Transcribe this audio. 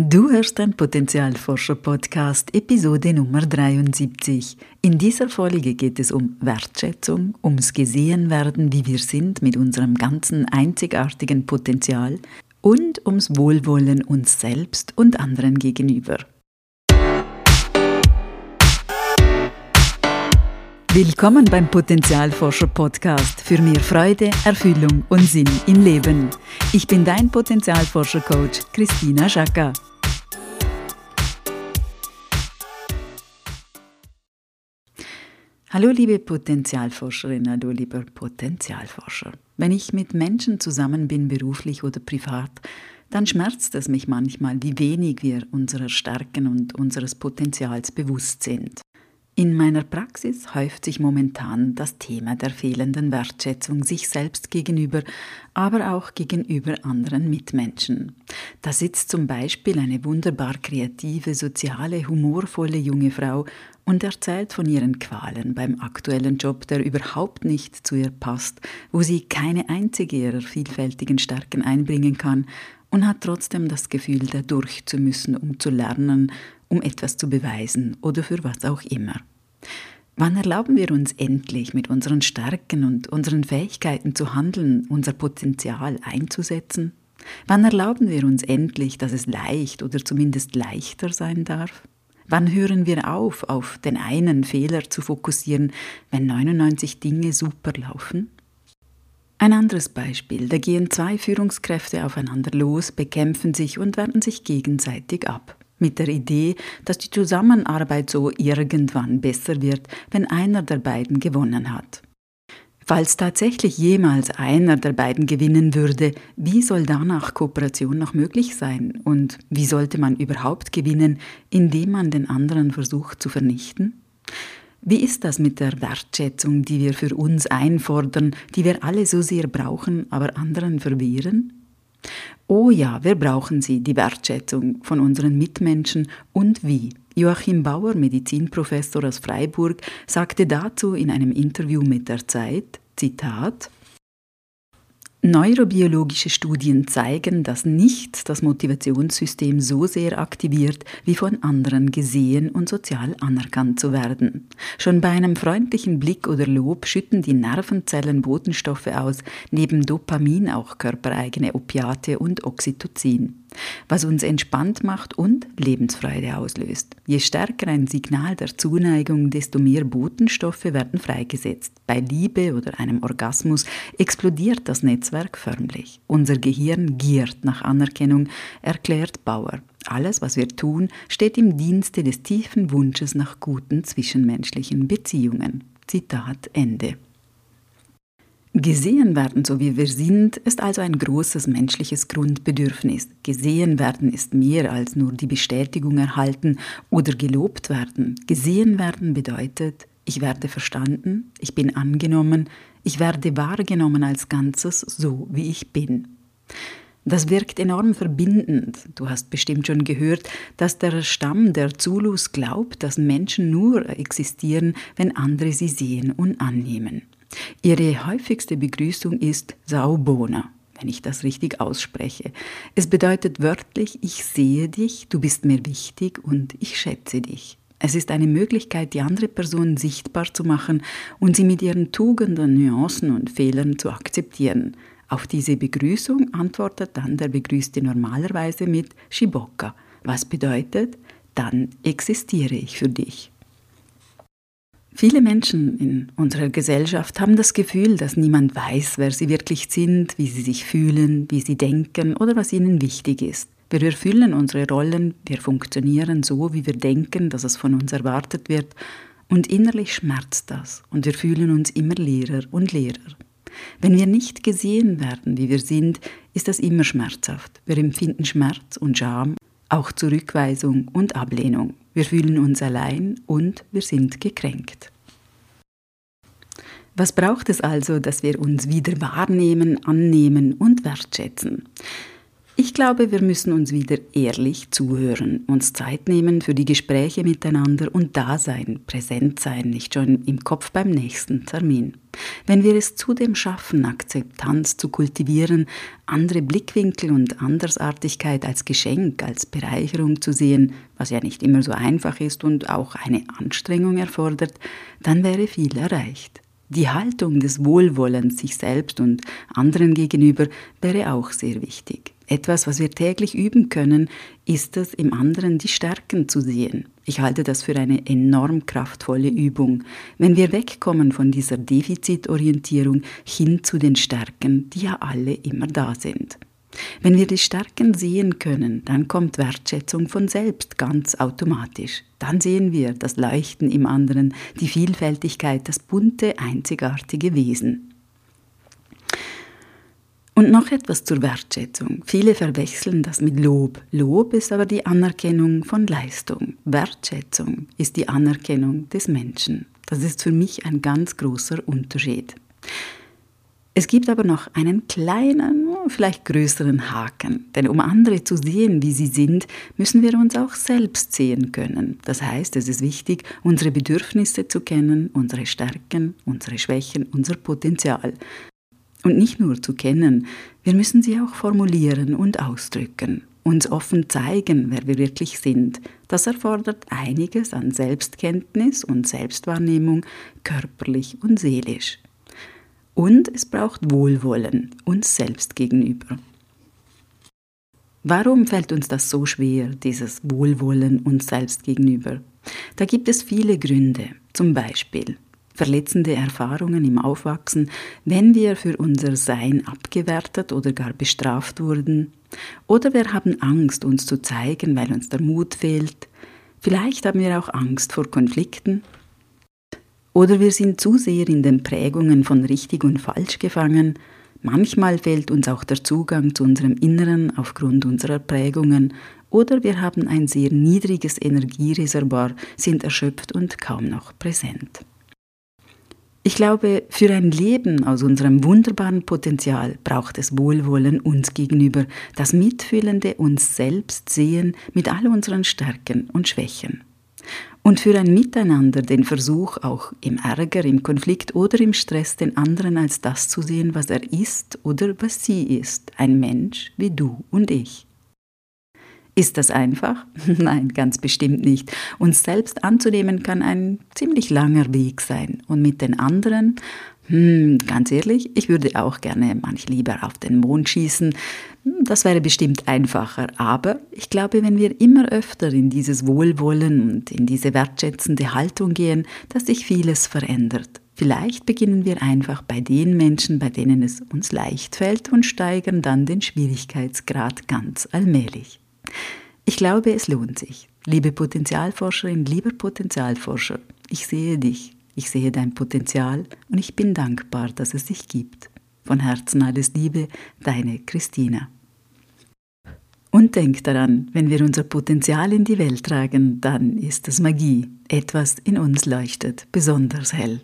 Du hörst den Potenzialforscher-Podcast, Episode Nummer 73. In dieser Folge geht es um Wertschätzung, ums Gesehenwerden, wie wir sind mit unserem ganzen einzigartigen Potenzial und ums Wohlwollen uns selbst und anderen gegenüber. Willkommen beim Potenzialforscher Podcast für mehr Freude, Erfüllung und Sinn im Leben. Ich bin dein Potenzialforscher Coach Christina Schaka. Hallo liebe Potenzialforscherin, hallo lieber Potenzialforscher. Wenn ich mit Menschen zusammen bin, beruflich oder privat, dann schmerzt es mich manchmal, wie wenig wir unserer Stärken und unseres Potenzials bewusst sind. In meiner Praxis häuft sich momentan das Thema der fehlenden Wertschätzung sich selbst gegenüber, aber auch gegenüber anderen Mitmenschen. Da sitzt zum Beispiel eine wunderbar kreative, soziale, humorvolle junge Frau und erzählt von ihren Qualen beim aktuellen Job, der überhaupt nicht zu ihr passt, wo sie keine einzige ihrer vielfältigen Stärken einbringen kann und hat trotzdem das Gefühl, da durch zu müssen, um zu lernen, um etwas zu beweisen oder für was auch immer. Wann erlauben wir uns endlich mit unseren Stärken und unseren Fähigkeiten zu handeln, unser Potenzial einzusetzen? Wann erlauben wir uns endlich, dass es leicht oder zumindest leichter sein darf? Wann hören wir auf, auf den einen Fehler zu fokussieren, wenn 99 Dinge super laufen? Ein anderes Beispiel, da gehen zwei Führungskräfte aufeinander los, bekämpfen sich und werten sich gegenseitig ab mit der Idee, dass die Zusammenarbeit so irgendwann besser wird, wenn einer der beiden gewonnen hat. Falls tatsächlich jemals einer der beiden gewinnen würde, wie soll danach Kooperation noch möglich sein? Und wie sollte man überhaupt gewinnen, indem man den anderen versucht zu vernichten? Wie ist das mit der Wertschätzung, die wir für uns einfordern, die wir alle so sehr brauchen, aber anderen verwehren? Oh ja, wir brauchen sie, die Wertschätzung von unseren Mitmenschen und wie. Joachim Bauer, Medizinprofessor aus Freiburg, sagte dazu in einem Interview mit der Zeit, Zitat, Neurobiologische Studien zeigen, dass nichts das Motivationssystem so sehr aktiviert, wie von anderen gesehen und sozial anerkannt zu werden. Schon bei einem freundlichen Blick oder Lob schütten die Nervenzellen Botenstoffe aus, neben Dopamin auch körpereigene Opiate und Oxytocin was uns entspannt macht und Lebensfreude auslöst. Je stärker ein Signal der Zuneigung, desto mehr Botenstoffe werden freigesetzt. Bei Liebe oder einem Orgasmus explodiert das Netzwerk förmlich. Unser Gehirn giert nach Anerkennung, erklärt Bauer. Alles, was wir tun, steht im Dienste des tiefen Wunsches nach guten zwischenmenschlichen Beziehungen. Zitat Ende. Gesehen werden, so wie wir sind, ist also ein großes menschliches Grundbedürfnis. Gesehen werden ist mehr als nur die Bestätigung erhalten oder gelobt werden. Gesehen werden bedeutet, ich werde verstanden, ich bin angenommen, ich werde wahrgenommen als Ganzes, so wie ich bin. Das wirkt enorm verbindend. Du hast bestimmt schon gehört, dass der Stamm der Zulus glaubt, dass Menschen nur existieren, wenn andere sie sehen und annehmen. Ihre häufigste Begrüßung ist Saubona, wenn ich das richtig ausspreche. Es bedeutet wörtlich, ich sehe dich, du bist mir wichtig und ich schätze dich. Es ist eine Möglichkeit, die andere Person sichtbar zu machen und sie mit ihren Tugenden, Nuancen und Fehlern zu akzeptieren. Auf diese Begrüßung antwortet dann der Begrüßte normalerweise mit Shiboka, was bedeutet, dann existiere ich für dich. Viele Menschen in unserer Gesellschaft haben das Gefühl, dass niemand weiß, wer sie wirklich sind, wie sie sich fühlen, wie sie denken oder was ihnen wichtig ist. Wir erfüllen unsere Rollen, wir funktionieren so, wie wir denken, dass es von uns erwartet wird, und innerlich schmerzt das, und wir fühlen uns immer leerer und leerer. Wenn wir nicht gesehen werden, wie wir sind, ist das immer schmerzhaft. Wir empfinden Schmerz und Scham, auch Zurückweisung und Ablehnung. Wir fühlen uns allein und wir sind gekränkt. Was braucht es also, dass wir uns wieder wahrnehmen, annehmen und wertschätzen? Ich glaube, wir müssen uns wieder ehrlich zuhören, uns Zeit nehmen für die Gespräche miteinander und da sein, präsent sein, nicht schon im Kopf beim nächsten Termin. Wenn wir es zudem schaffen, Akzeptanz zu kultivieren, andere Blickwinkel und Andersartigkeit als Geschenk, als Bereicherung zu sehen, was ja nicht immer so einfach ist und auch eine Anstrengung erfordert, dann wäre viel erreicht. Die Haltung des Wohlwollens sich selbst und anderen gegenüber wäre auch sehr wichtig. Etwas, was wir täglich üben können, ist es, im anderen die Stärken zu sehen. Ich halte das für eine enorm kraftvolle Übung, wenn wir wegkommen von dieser Defizitorientierung hin zu den Stärken, die ja alle immer da sind. Wenn wir die Stärken sehen können, dann kommt Wertschätzung von selbst ganz automatisch. Dann sehen wir das Leuchten im anderen, die Vielfältigkeit, das bunte, einzigartige Wesen. Und noch etwas zur Wertschätzung. Viele verwechseln das mit Lob. Lob ist aber die Anerkennung von Leistung. Wertschätzung ist die Anerkennung des Menschen. Das ist für mich ein ganz großer Unterschied. Es gibt aber noch einen kleinen, vielleicht größeren Haken. Denn um andere zu sehen, wie sie sind, müssen wir uns auch selbst sehen können. Das heißt, es ist wichtig, unsere Bedürfnisse zu kennen, unsere Stärken, unsere Schwächen, unser Potenzial. Und nicht nur zu kennen, wir müssen sie auch formulieren und ausdrücken, uns offen zeigen, wer wir wirklich sind. Das erfordert einiges an Selbstkenntnis und Selbstwahrnehmung, körperlich und seelisch. Und es braucht Wohlwollen uns selbst gegenüber. Warum fällt uns das so schwer, dieses Wohlwollen uns selbst gegenüber? Da gibt es viele Gründe. Zum Beispiel verletzende Erfahrungen im Aufwachsen, wenn wir für unser Sein abgewertet oder gar bestraft wurden. Oder wir haben Angst, uns zu zeigen, weil uns der Mut fehlt. Vielleicht haben wir auch Angst vor Konflikten. Oder wir sind zu sehr in den Prägungen von richtig und falsch gefangen. Manchmal fehlt uns auch der Zugang zu unserem Inneren aufgrund unserer Prägungen. Oder wir haben ein sehr niedriges Energiereservoir, sind erschöpft und kaum noch präsent. Ich glaube, für ein Leben aus unserem wunderbaren Potenzial braucht es Wohlwollen uns gegenüber, das mitfühlende uns selbst sehen mit all unseren Stärken und Schwächen. Und für ein Miteinander den Versuch, auch im Ärger, im Konflikt oder im Stress den anderen als das zu sehen, was er ist oder was sie ist, ein Mensch wie du und ich. Ist das einfach? Nein, ganz bestimmt nicht. Uns selbst anzunehmen kann ein ziemlich langer Weg sein. Und mit den anderen, hm, ganz ehrlich, ich würde auch gerne manch lieber auf den Mond schießen. Das wäre bestimmt einfacher. Aber ich glaube, wenn wir immer öfter in dieses Wohlwollen und in diese wertschätzende Haltung gehen, dass sich vieles verändert. Vielleicht beginnen wir einfach bei den Menschen, bei denen es uns leicht fällt und steigern dann den Schwierigkeitsgrad ganz allmählich. Ich glaube, es lohnt sich. Liebe Potenzialforscherin, lieber Potenzialforscher, ich sehe dich, ich sehe dein Potenzial und ich bin dankbar, dass es dich gibt. Von Herzen alles Liebe, deine Christina. Und denk daran, wenn wir unser Potenzial in die Welt tragen, dann ist es Magie. Etwas in uns leuchtet besonders hell.